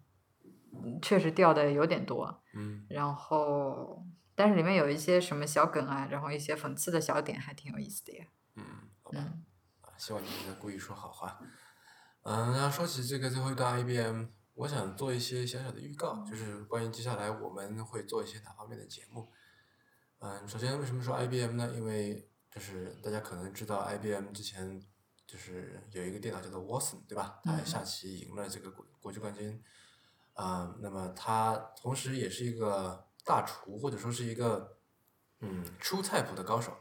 嗯确实掉的有点多。嗯然后，但是里面有一些什么小梗啊，然后一些讽刺的小点，还挺有意思的呀。嗯，好吧，嗯啊，希望你是在故意说好话。嗯，然后说起这个最后一段 IBM，我想做一些小小的预告，就是关于接下来我们会做一些哪方面的节目。嗯，首先为什么说 IBM 呢？因为就是大家可能知道 IBM 之前就是有一个电脑叫做 Watson，对吧？它嗯下棋赢了这个国国际冠军。啊、那么他同时也是一个大厨，或者说是一个嗯出菜谱的高手。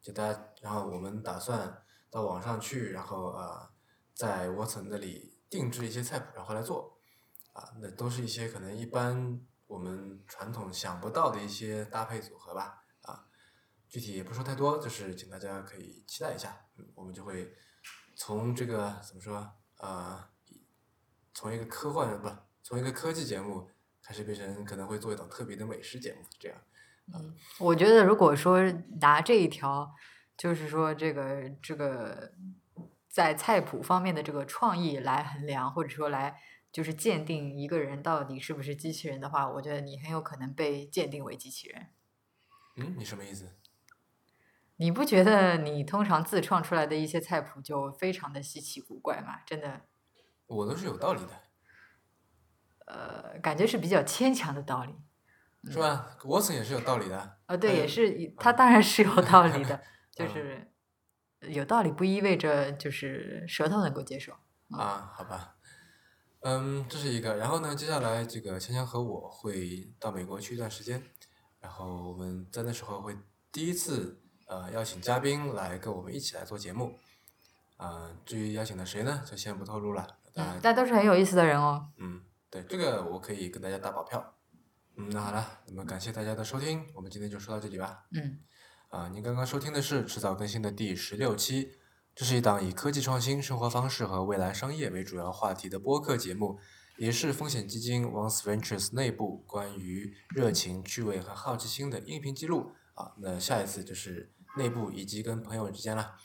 就大家，然后我们打算到网上去，然后呃，在 Watson 那里定制一些菜谱，然后来做。啊，那都是一些可能一般我们传统想不到的一些搭配组合吧。啊，具体也不说太多，就是请大家可以期待一下。我们就会从这个怎么说啊、从一个科幻不，从一个科技节目开始变成可能会做一档特别的美食节目，这样。嗯我觉得如果说拿这一条，就是说这个这个在菜谱方面的这个创意来衡量，或者说来就是鉴定一个人到底是不是机器人的话，我觉得你很有可能被鉴定为机器人。嗯，你什么意思？你不觉得你通常自创出来的一些菜谱就非常的稀奇古怪吗？真的，我都是有道理的。呃，感觉是比较牵强的道理。是吧？Watson 也是有道理的。呃，对，也是以，他当然是有道理的，就嗯是有道理不意味着就是舌头能够接受。啊，好吧，嗯，这是一个。然后呢，接下来这个强强和我会到美国去一段时间，然后我们在那时候会第一次呃邀请嘉宾来跟我们一起来做节目。啊、至于邀请的谁呢，就先不透露了。大家嗯，，但都是很有意思的人哦。嗯，对，这个我可以跟大家打保票。嗯，那好了，那么感谢大家的收听，我们今天就说到这里吧。嗯啊，您刚刚收听的是迟早更新的第十六期，这是一档以科技创新、生活方式和未来商业为主要话题的播客节目，也是风险基金 Once Ventures 内部关于热情、趣味和好奇心的音频记录。啊，那下一次就是内部以及跟朋友之间啦。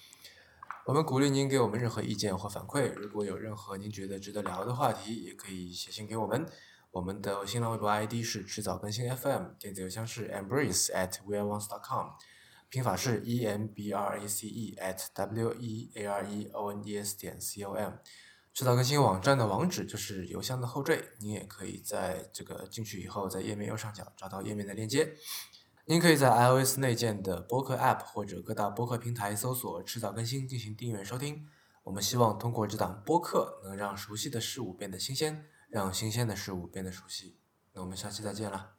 我们鼓励您给我们任何意见或反馈，如果有任何您觉得值得聊的话题，也可以写信给我们。我们的新浪微博 ID 是迟早更新 FM，电子邮箱是 embrace at weareones.com，拼法是 e m b r a c e at w e a r e o n e s 点 c o m。迟早更新网站的网址就是邮箱的后缀，您也可以在这个进去以后，在页面右上角找到页面的链接。您可以在 iOS 内建的播客 App 或者各大播客平台搜索“迟早更新”进行订阅收听。我们希望通过这档播客，能让熟悉的事物变得新鲜，让新鲜的事物变得熟悉。那我们下期再见了。